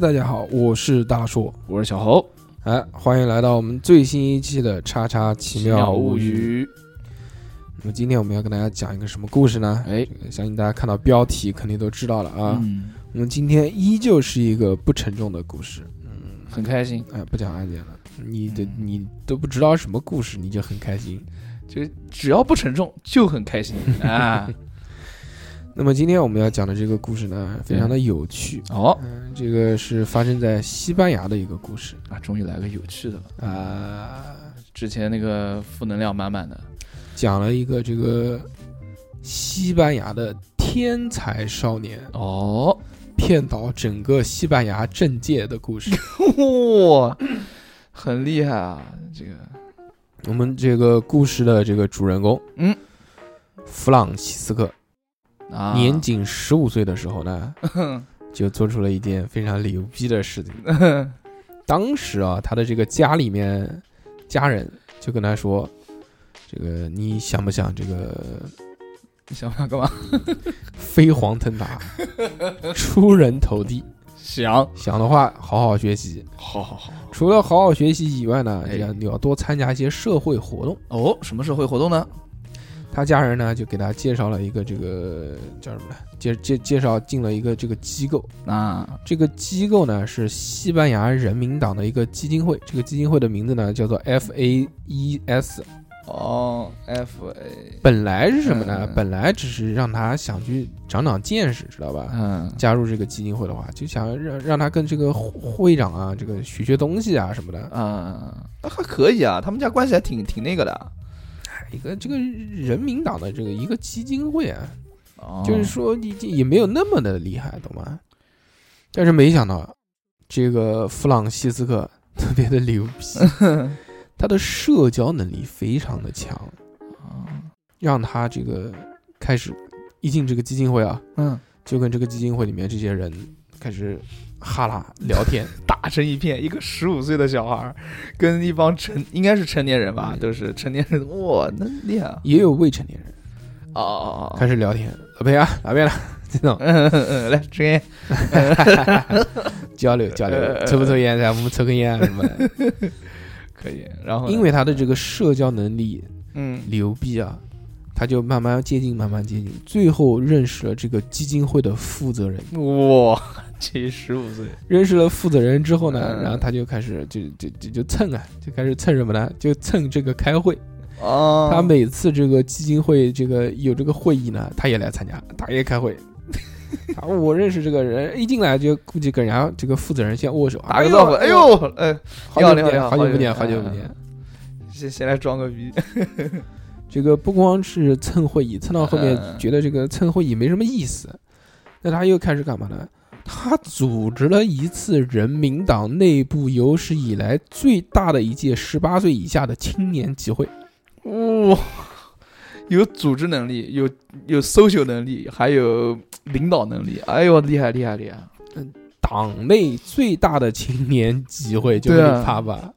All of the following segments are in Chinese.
大家好，我是大硕，我是小侯，哎，欢迎来到我们最新一期的《叉叉奇妙物语》。那么今天我们要跟大家讲一个什么故事呢？哎，相信大家看到标题肯定都知道了啊。嗯，我们今天依旧是一个不沉重的故事，嗯很开心，哎，不讲案件了。你的嗯你都不知道什么故事，你就很开心。就只要不沉重就很开心啊。那么今天我们要讲的这个故事呢，非常的有趣。哦。嗯，这个是发生在西班牙的一个故事。啊，终于来个有趣的了。啊、之前那个负能量满满的，讲了一个这个西班牙的天才少年。哦，骗倒整个西班牙政界的故事。哇，很厉害啊！这个。我们这个故事的这个主人公，嗯，弗朗西斯克，啊，年仅十五岁的时候呢，就做出了一件非常牛逼的事情。当时啊，他的这个家里面家人就跟他说：“这个你想不想这个你想不想干嘛？飞黄腾达、出人头地？想，想的话，好好学习。好好好。除了好好学习以外呢，哎这样你要多参加一些社会活动。哦，什么社会活动呢？他家人呢就给他介绍了一个这个叫什么呢？介介介绍进了一个这个机构。啊，这个机构呢是西班牙人民党的一个基金会，这个基金会的名字呢叫做 FAES。哦，F A，本来是什么呢？嗯本来只是让他想去长长见识，知道吧？嗯，加入这个基金会的话，就想让让他跟这个会会长啊，这个学学东西啊什么的。啊，那还可以啊，他们家关系还挺挺那个的。一个这个人民党的这个一个基金会啊，哦。就是说你这也没有那么的厉害，懂吗？但是没想到，这个弗朗西斯克特别的牛逼，他的社交能力非常的强，让他这个开始一进这个基金会啊，嗯，就跟这个基金会里面这些人开始哈拉聊天，打成一片。一个十五岁的小孩儿，跟一帮成应该是成年人吧，嗯都是成年人，哇，那厉害啊！也有未成年人哦哦哦，开始聊天，老裴啊，哪边了？这种嗯嗯嗯，来抽烟。交流交流，抽不抽烟？来，我们抽根烟啊什么的。可以。然后因为他的这个社交能力嗯牛逼啊，他就慢慢接近，慢慢接近，最后认识了这个基金会的负责人。哇，这十五岁，认识了负责人之后呢，嗯然后他就开始就就就就蹭啊，就开始蹭什么呢？就蹭这个开会。哦他每次这个基金会这个有这个会议呢，他也来参加，他也开会。啊，我认识这个人，一进来就估计跟人家这个负责人先握手，打个招呼，哎呦，哎，好久不见，你好久不见，好久不见。先先来装个逼。这个不光是蹭会议，蹭到后面嗯觉得这个蹭会议没什么意思，那他又开始干嘛呢？他组织了一次人民党内部有史以来最大的一届十八岁以下的青年集会。哇，有组织能力，有有 social 能力，还有领导能力。哎呦，厉害厉害厉害！党内最大的青年集会就是他吧。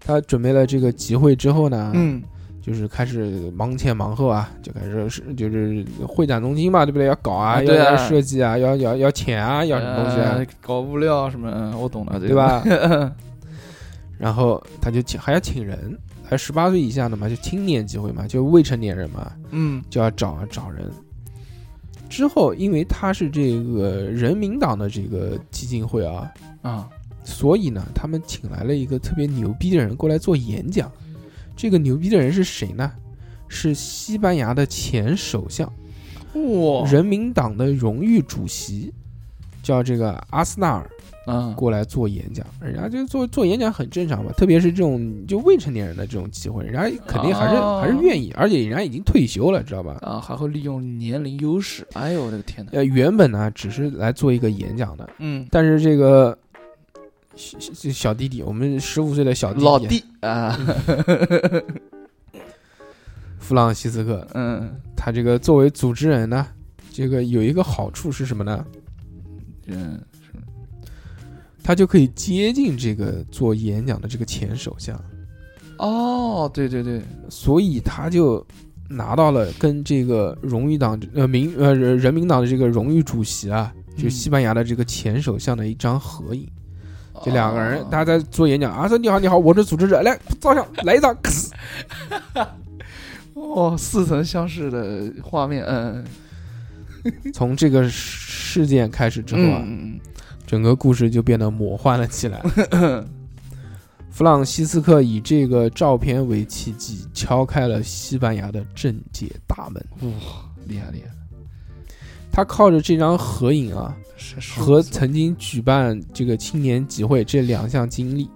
他准备了这个集会之后呢，嗯，就是开始忙前忙后啊，就开始是就是会展中心嘛，对不对？要搞啊，要要设计啊，要要要钱啊，要什么东西啊呃，搞物料什么，嗯我懂了，对？吧？然后他就请还要请人，还十八岁以下的嘛，就青年集会嘛，就未成年人嘛，嗯就要找啊找人。之后，因为他是这个人民党的这个基金会啊，啊，所以呢，他们请来了一个特别牛逼的人过来做演讲。这个牛逼的人是谁呢？是西班牙的前首相，哇，人民党的荣誉主席，叫这个阿斯纳尔。嗯，过来做演讲，人家就做做演讲很正常嘛，特别是这种就未成年人的这种机会，人家肯定还是、哦还是愿意，而且人家已经退休了，知道吧？啊，还会利用年龄优势。哎呦，我的个天哪！呃，原本呢只是来做一个演讲的，嗯，但是这个小小小弟弟，我们十五岁的小弟弟。老弟啊，弗朗西斯克，嗯。他这个作为组织人呢，这个有一个好处是什么呢？嗯，他就可以接近这个做演讲的这个前首相。哦，对对对，所以他就拿到了跟这个荣誉党呃民呃人人民党的这个荣誉主席啊，就嗯。西班牙的这个前首相的一张合影。这两个人，哦大家在做演讲啊，说你好你好，我是组织者，来照相，来一张，哦，似曾相识的画面，嗯，从这个事件开始之后啊，嗯整个故事就变得魔幻了起来。嗯 弗朗西斯克以这个照片为契机，敲开了西班牙的政界大门。哇，厉害厉害，他靠着这张合影啊，和曾经举办这个青年集会这两项经历，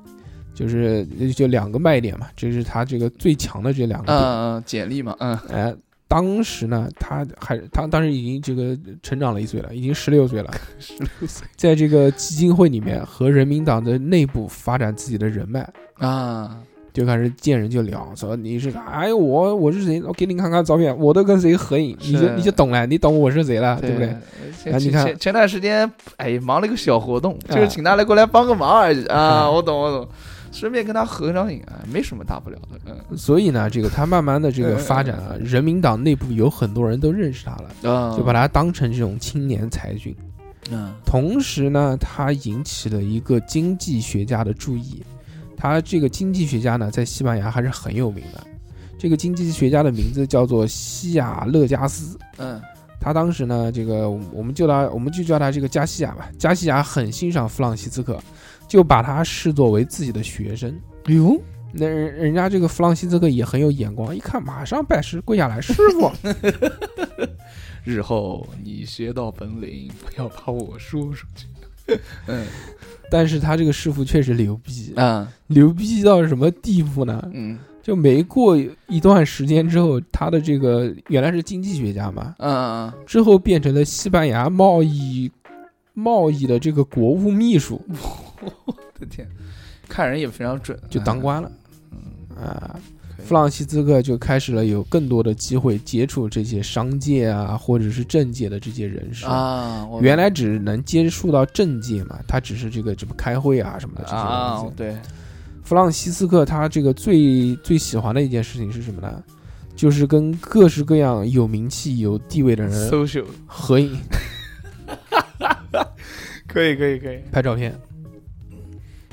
就是就两个卖点嘛，这是他这个最强的这两个点。嗯嗯简历嘛，嗯。哎，当时呢，他还他当时已经这个成长了一岁了，已经十六岁了，十六岁。在这个基金会里面和人民党的内部发展自己的人脉。啊，就开始见人就聊，说你是啥？哎，我我是谁？我给你看看照片，我都跟谁合影，你就你就懂了，你懂我是谁了，对不对？？前啊你看前前段时间，哎，忙了一个小活动，啊就是请他来过来帮个忙而已啊，啊我懂我懂，顺便跟他合张影啊，没什么大不了的，嗯所以呢，这个他慢慢的这个发展啊，人民党内部有很多人都认识他了，啊就把他当成这种青年才俊。嗯同时呢，他引起了一个经济学家的注意。他这个经济学家呢，在西班牙还是很有名的。这个经济学家的名字叫做西亚勒加斯。嗯他当时呢，这个我们我们就他，我们就叫他这个加西亚吧。加西亚很欣赏弗朗西斯科，就把他视作为自己的学生。哎呦，那人人家这个弗朗西斯科也很有眼光，一看马上拜师跪下来，师傅，日后你学到本领，不要把我说出去。嗯但是他这个师傅确实牛逼，啊牛逼到什么地步呢？嗯。就没过一段时间之后，他的这个原来是经济学家嘛，嗯嗯之后变成了西班牙贸易贸易的这个国务秘书，嗯，我的天，看人也非常准，就当官了嗯，啊。弗朗西斯科就开始了有更多的机会接触这些商界啊，或者是政界的这些人士。啊，原来只能接触到政界嘛，他只是这个什么开会啊什么的这些啊东西。对，弗朗西斯克他这个最最喜欢的一件事情是什么呢？就是跟各式各样有名气、有地位的人 social 合影、可以可以可以，拍照片。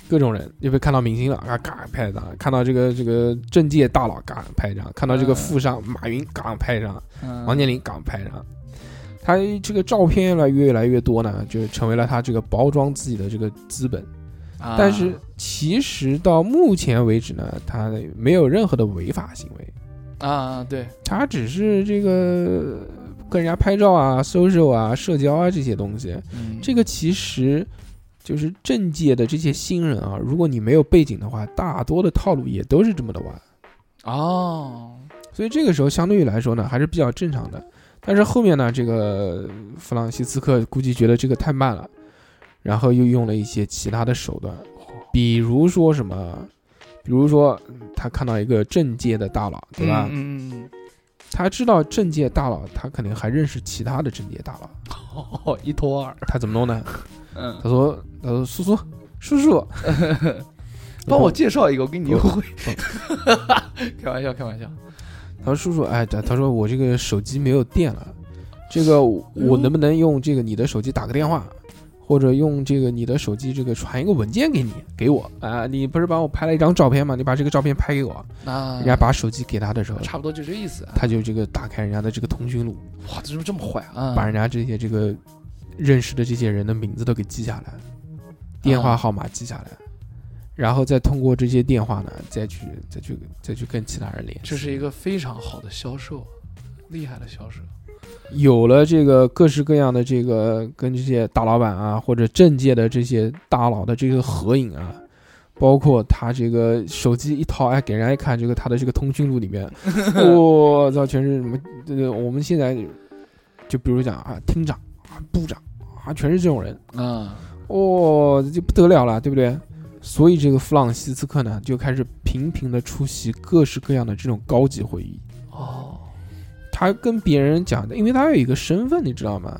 各种人，有没有看到明星了？啊，嘎拍一张；看到这个这个政界大佬，嘎拍一张；看到这个嗯富商马云，嘎拍一张；嗯王健林，嘎拍一张。他这个照片越来越来越多呢，就成为了他这个包装自己的这个资本。啊但是其实到目前为止呢，他没有任何的违法行为，啊对，他只是这个跟人家拍照啊、social 啊、社交啊这些东西。嗯这个其实就是政界的这些新人啊，如果你没有背景的话，大多的套路也都是这么的玩。哦，所以这个时候相对于来说呢，还是比较正常的。但是后面呢，这个弗朗西斯科估计觉得这个太慢了，然后又用了一些其他的手段，比如说什么，比如说嗯他看到一个政界的大佬，对吧？嗯嗯嗯他知道政界大佬，他肯定还认识其他的政界大佬，嗯，哦，一拖二，他怎么弄呢？嗯，他说：“他说叔叔，叔叔，帮我介绍一个，我给你优惠不。开玩笑，开玩笑。他说叔叔，哎，他他说我这个手机没有电了，这个我能不能用这个你的手机打个电话，或者用这个你的手机这个传一个文件给你给我啊？你不是帮我拍了一张照片吗？你把这个照片拍给我。啊人家把手机给他的时候，差不多就这意思啊。他就这个打开人家的这个通讯录，哇，这怎么这么坏啊？把人家这些这个认识的这些人的名字都给记下来，电话号码记下来。然后再通过这些电话呢，再去再去再去跟其他人联系。这是一个非常好的销售，厉害的销售。有了这个各式各样的这个跟这些大老板啊或者政界的这些大佬的这个合影啊，包括他这个手机一掏，哎，给人家一看，这个他的这个通讯录里面，我操，全是什么？这个我们现在就比如讲啊，厅长啊，部长啊，全是这种人，啊，哦，这就不得了了，对不对？所以这个弗朗西斯科呢，就开始频频的出席各式各样的这种高级会议。哦，他跟别人讲的，因为他有一个身份，你知道吗？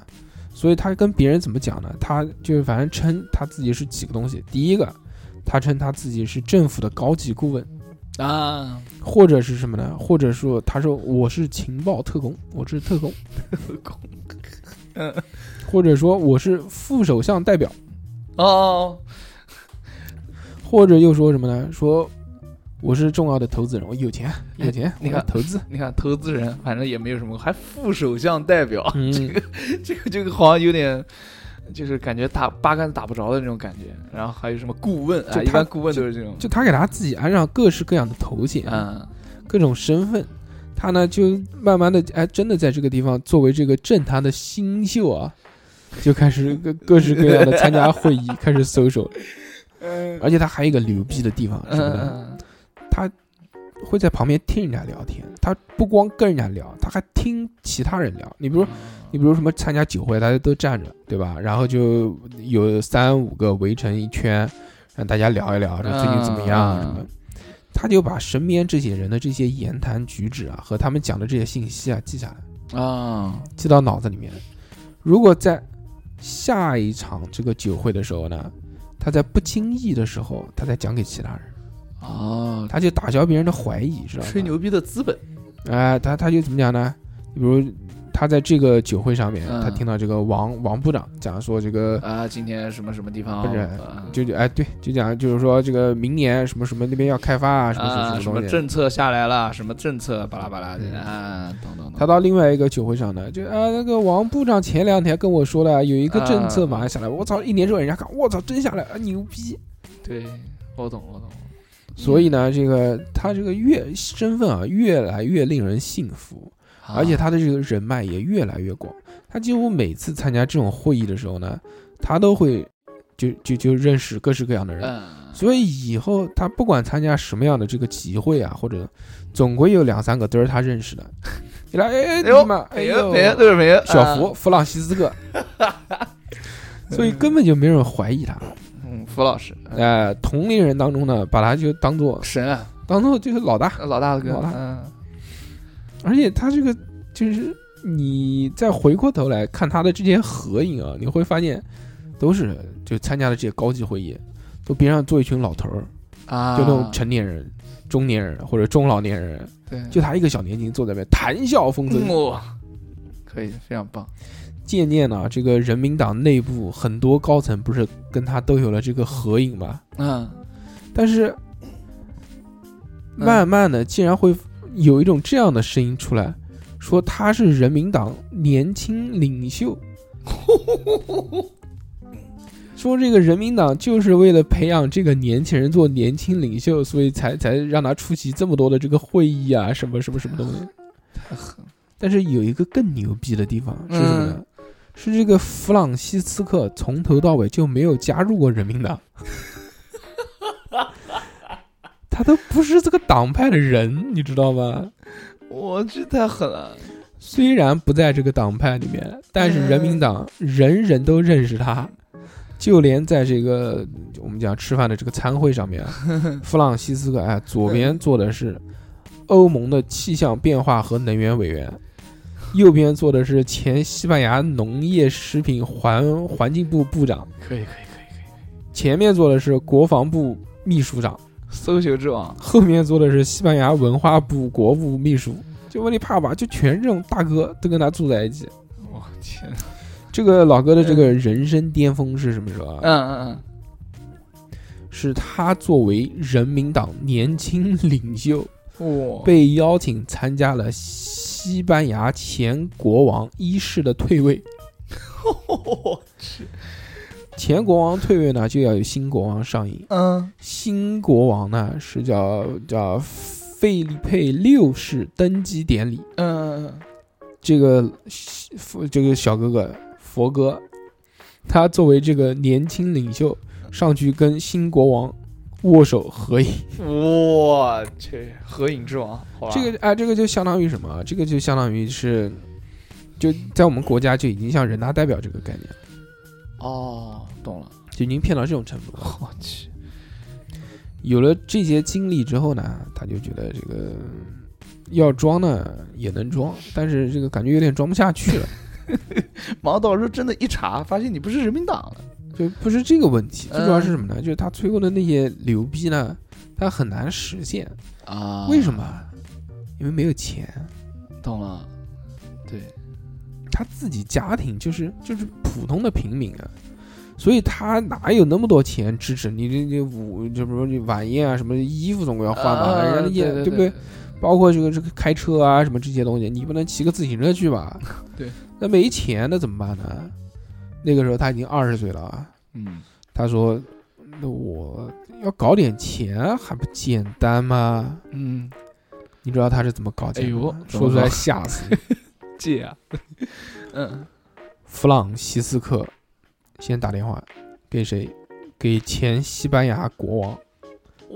所以他跟别人怎么讲呢？他就是反正称他自己是几个东西。第一个，他称他自己是政府的高级顾问，啊，或者是什么呢？或者说他说我是情报特工，我是特工，特工嗯，或者说我是副首相代表，哦，或者又说什么呢？说我是重要的投资人，我有钱有钱，你看投资，你看投资人，反正也没有什么，还副首相代表，嗯，这个这个好像有点，就是感觉打八竿子打不着的那种感觉。然后还有什么顾问啊，一般顾问都是这种，就他给他自己安上各式各样的头衔，嗯。各种身份，他呢就慢慢的哎，真的在这个地方作为这个政坛的新秀啊，就开始各各式各样的参加会议，开始搜手，嗯。而且他还有一个牛逼的地方，什么呢？嗯他会在旁边听人家聊天，他不光跟人家聊，他还听其他人聊。你比如，你比如什么参加酒会，大家都站着，对吧？然后就有三五个围成一圈，让大家聊一聊说最近怎么样啊什么。他就把身边这些人的这些言谈举止啊，和他们讲的这些信息啊记下来，啊，记到脑子里面。如果在下一场这个酒会的时候呢，他在不经意的时候，他再讲给其他人，哦，他就打消别人的怀疑，知道吗？吹牛逼的资本，哎、他他就怎么讲呢？比如他在这个酒会上面，嗯他听到这个王王部长讲说这个。啊，今天什么什么地方不是啊就就哎对，就讲就是说这个明年什么什么那边要开发啊，什么啊，什么什么。政策下来了，什么政策巴拉巴拉的嗯啊，懂懂懂。他到另外一个酒会上呢，就啊那个王部长前两天跟我说了，有一个政策啊马上下来，我操，一年之后人家看，我操，真下来啊，牛逼！对，我懂我懂。所以呢，这个他这个越身份啊越来越令人信服，啊而且他的这个人脉也越来越广。他几乎每次参加这种会议的时候呢，他都会就就就认识各式各样的人。嗯，所以以后他不管参加什么样的这个集会啊，或者总归有两三个都是他认识的。你来，哎哎，哎呦你们，哎呦，都是没有小福，弗朗西斯克，所以根本就没人怀疑他。嗯，福老师，呃，同龄人当中呢，把他就当做神啊，当做就是老大，老大哥。老大，嗯。而且他这个就是你再回过头来看他的这些合影啊，你会发现都是就参加的这些高级会议，都边上坐一群老头儿，啊，就那种成年人、中年人或者中老年人，对，就他一个小年轻坐在那边谈笑风生。哇，可以，非常棒。渐渐呢，这个人民党内部很多高层不是跟他都有了这个合影嘛？嗯，但是慢慢的，竟然会有一种这样的声音出来，说他是人民党年轻领袖，说这个人民党就是为了培养这个年轻人做年轻领袖，所以才才让他出席这么多的这个会议啊，什么什么什么东西。太狠，但是有一个更牛逼的地方是什么呢？是这个弗朗西斯克从头到尾就没有加入过人民党，他都不是这个党派的人，你知道吗？我这太狠了。虽然不在这个党派里面，但是人民党人人都认识他，就连在这个我们讲吃饭的这个餐会上面啊，弗朗西斯克哎，左边坐的是欧盟的气象变化和能源委员，右边坐的是前西班牙农业食品环环境部部长，可以，可以，可以，可以。前面坐的是国防部秘书长，搜球之王，后面坐的是西班牙文化部国务秘书。就问你怕吧，就全是这种大哥都跟他住在一起。我天，这个老哥的这个人生巅峰是什么时候啊？嗯嗯嗯是他作为人民党年轻领袖，被邀请参加了西班牙前国王一世的退位。我去，前国王退位呢，就要有新国王上映。嗯新国王呢是叫叫费利佩六世登基典礼。嗯，这个这个小哥哥佛哥，他作为这个年轻领袖上去跟新国王握手合影。我去，合影之王，这个哎，这个就相当于什么啊？这个就相当于是，就在我们国家就已经像人大代表这个概念，哦，懂了，就已经骗到这种程度了。我去，有了这些经历之后呢，他就觉得这个要装呢也能装，但是这个感觉有点装不下去了。马上到时候真的一查，发现你不是人民党了，就不是这个问题，最主要是嗯什么呢？就是他吹过的那些牛逼呢，他很难实现。啊，为什么？因为没有钱，懂了，对，他自己家庭就是就是普通的平民啊，所以他哪有那么多钱支持你这这舞，就比如说你晚宴啊，什么衣服总归要换吧，啊人家也对对不对？？包括这个这个开车啊什么这些东西，你不能骑个自行车去吧？对，那没钱那怎么办呢？那个时候他已经二十岁了啊，嗯，他说：“那我要搞点钱还不简单吗嗯，？”你知道他是怎么搞钱的吗？哎呦说出来吓死你！借啊，嗯，弗朗西斯克先打电话给谁？给前西班牙国王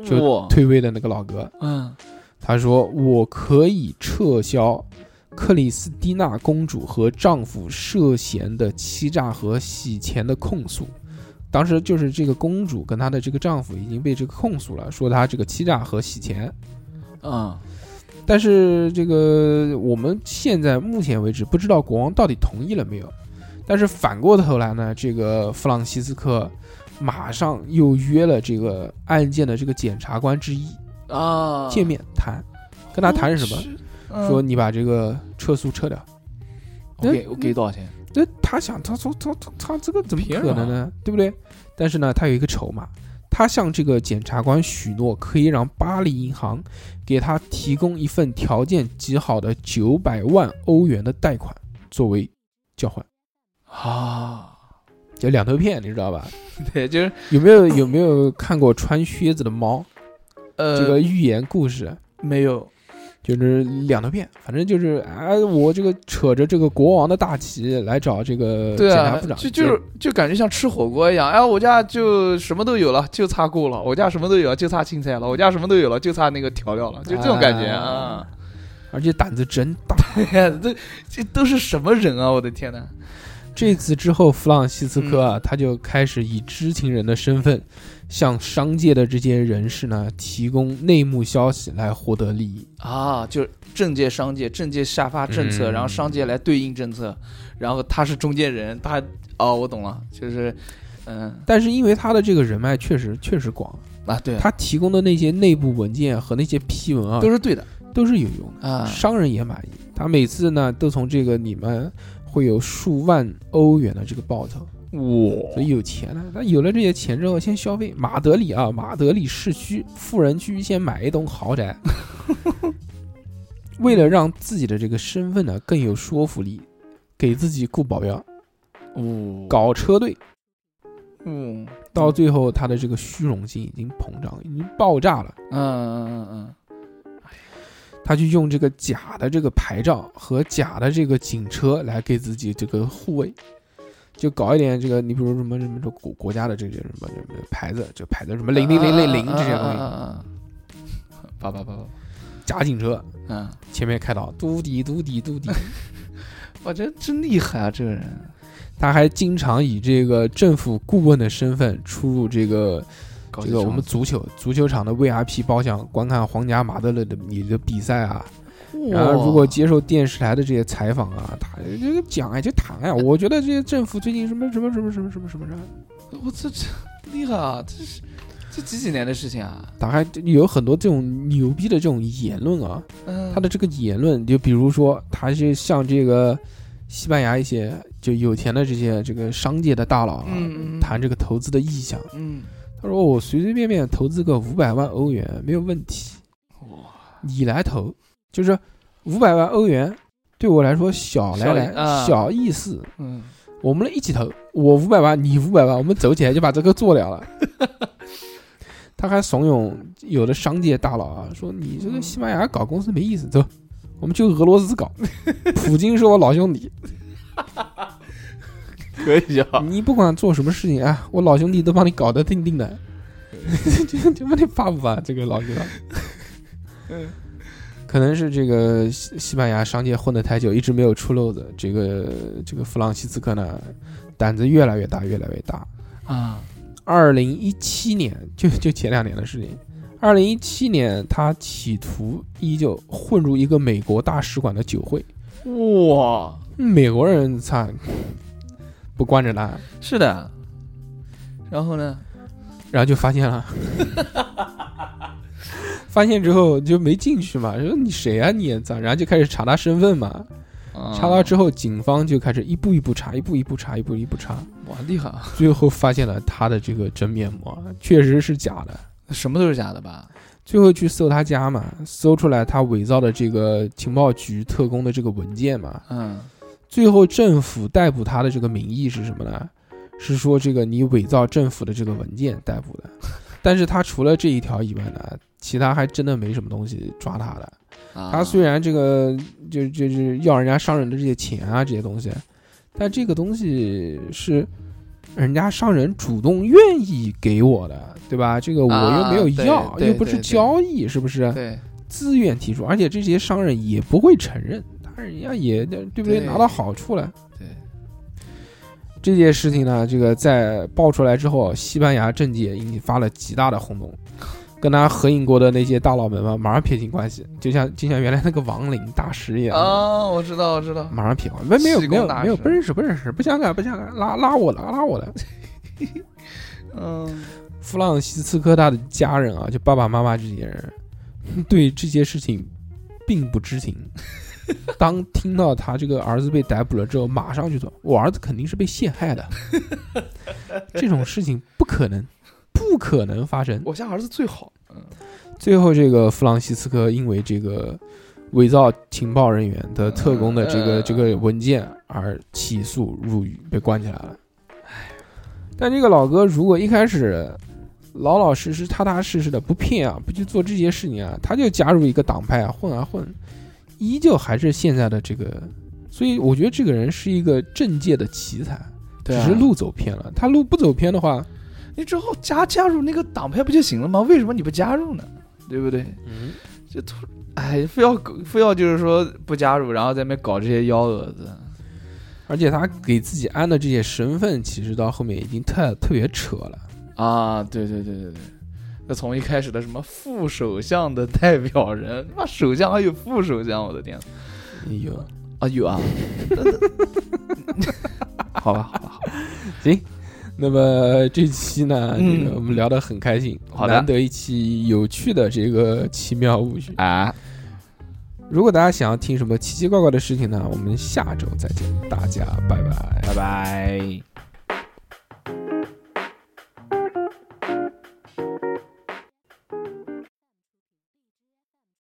就，退位的那个老哥。嗯，他说：“我可以撤销克里斯蒂娜公主和丈夫涉嫌的欺诈和洗钱的控诉。当时就是这个公主跟她的这个丈夫已经被这个控诉了，说她这个欺诈和洗钱。啊，但是这个我们现在目前为止不知道国王到底同意了没有。但是反过头来呢，这个弗朗西斯科马上又约了这个案件的这个检察官之一啊，见面谈，跟他谈什么？嗯说你把这个撤诉撤掉。我给我给多少钱？那他想，他说他他他这个怎么可能呢？对不对？但是呢，他有一个筹码，他向这个检察官许诺，可以让巴黎银行给他提供一份条件极好的九百万欧元的贷款作为交换，啊，就两头骗，你知道吧？对，就是有没有有没有看过穿靴子的猫呃，这个寓言故事？没有，就是两头骗，反正就是啊，我这个扯着这个国王的大旗来找这个检察部长，，就就是就感觉像吃火锅一样，哎，我家就什么都有了，就差锅了；我家什么都有了，就差青菜了；我家什么都有了，就差那个调料了，就这种感觉啊！而且胆子真大。这这都是什么人啊！我的天呐！这次之后，弗朗西斯科啊，他就开始以知情人的身份，向商界的这些人士呢提供内幕消息来获得利益。啊，就是政界、商界，政界下发政策，嗯。然后商界来对应政策，然后他是中间人，他哦，我懂了，就是嗯。但是因为他的这个人脉确实确实广，啊，对，他提供的那些内部文件和那些批文啊，都是对的。都是有用的，啊。商人也满意。他每次呢都从这个里面会有数万欧元的这个报酬，哇所以有钱了。那有了这些钱之后，先消费马德里啊，马德里市区富人区先买一栋豪宅。为了让自己的这个身份呢更有说服力，给自己雇保镖，哦，搞车队，嗯到最后他的这个虚荣心已经膨胀，已经爆炸了。嗯嗯嗯嗯他去用这个假的这个牌照和假的这个警车来给自己这个护卫，就搞一点这个，你比如什么什么这国国家的这些什么什么牌子，这牌子什么零零零零零这些东西，八八八八，假警车嗯，前面开道嘟滴嘟滴嘟滴，哇，这真厉害啊，这个人，他还经常以这个政府顾问的身份出入这个这个我们足球足球场的 VIP 包厢观看皇家马德勒的你的比赛啊，然后如果接受电视台的这些采访啊，他这个讲啊就谈啊、我觉得这些政府最近什么什么什么什么什么什么。什么，我这这厉害啊，这是这几几年的事情啊，打开有很多这种牛逼的这种言论啊，嗯，他的这个言论就比如说他是像这个西班牙一些就有钱的这些这个商界的大佬啊、谈这个投资的意向，嗯，他说我随随便便投资个五百万欧元没有问题，哇，你来投，就是五百万欧元对我来说小来来小啊。小意思，嗯，我们一起投，我五百万，你五百万，我们走起来就把这个做了了。他还怂恿有的商界大佬啊，说你这个西班牙搞公司没意思，走，我们去俄罗斯搞。普京是我老兄弟，可以啊，你不管做什么事情啊，我老兄弟都帮你搞得定定的。就就问你发不发这个老哥？嗯可能是这个西西班牙商界混得太久，一直没有出漏子。这个这个弗朗西斯科呢，胆子越来越大，越来越大。啊，二零一七年，就就前两年的事情。二零一七年，他企图依旧混入一个美国大使馆的酒会。哇，美国人操，不惯着他，是的，然后呢？然后就发现了，发现之后就没进去嘛，说你谁啊你？咋？然后就开始查他身份嘛，啊查到之后，警方就开始一步一步查，一步一步查，一步一步查，哇厉害啊，最后发现了他的这个真面目，确实是假的。什么都是假的吧？最后去搜他家嘛，搜出来他伪造的这个情报局特工的这个文件嘛，嗯最后政府逮捕他的这个名义是什么呢？是说这个你伪造政府的这个文件逮捕的，但是他除了这一条以外呢，其他还真的没什么东西抓他的。啊他虽然这个就就是要人家商人的这些钱啊这些东西，但这个东西是人家商人主动愿意给我的，对吧？这个我又没有要，对又不是交易，是不是？对自愿提出，而且这些商人也不会承认，他人家也对不对？对拿到好处了。对这件事情呢，这个在爆出来之后，西班牙政界引发了极大的轰动，跟他合影过的那些大佬们嘛，马上撇清关系，就像就像原来那个亡灵大师一样，啊，我知道我知道，马上撇关，没没有没有没有，不认识不认识，不相干不相干，拉拉我的拉我的。嗯 弗朗西斯科他的家人啊，就爸爸妈妈这些人，对这些事情并不知情。当听到他这个儿子被逮捕了之后，马上就说：“我儿子肯定是被陷害的，这种事情不可能，不可能发生。我家儿子最好，嗯”最后，这个弗朗西斯科因为这个伪造情报人员的特工的这个呃这个文件而起诉入狱，被关起来了。但这个老哥如果一开始老老实实、踏踏实实的不骗啊，不去做这些事情啊，他就加入一个党派啊，混啊混，依旧还是现在的这个。所以我觉得这个人是一个政界的奇才，对啊只是路走偏了。他路不走偏的话，你之后加加入那个党派不就行了吗？为什么你不加入呢？对不对？嗯，就突哎，非要搞非要就是说不加入，然后在那边搞这些幺蛾子，而且他给自己安的这些身份，其实到后面已经太特别扯了。啊，对对对对对，那从一开始的什么副首相的代表人，妈首相还有副首相，我的天有，啊有啊，好吧好吧好吧，行。那么这期呢，嗯这个我们聊得很开心，好难得一期有趣的这个奇妙物语。啊，如果大家想要听什么奇奇怪怪的事情呢，我们下周再见，大家拜拜。拜拜。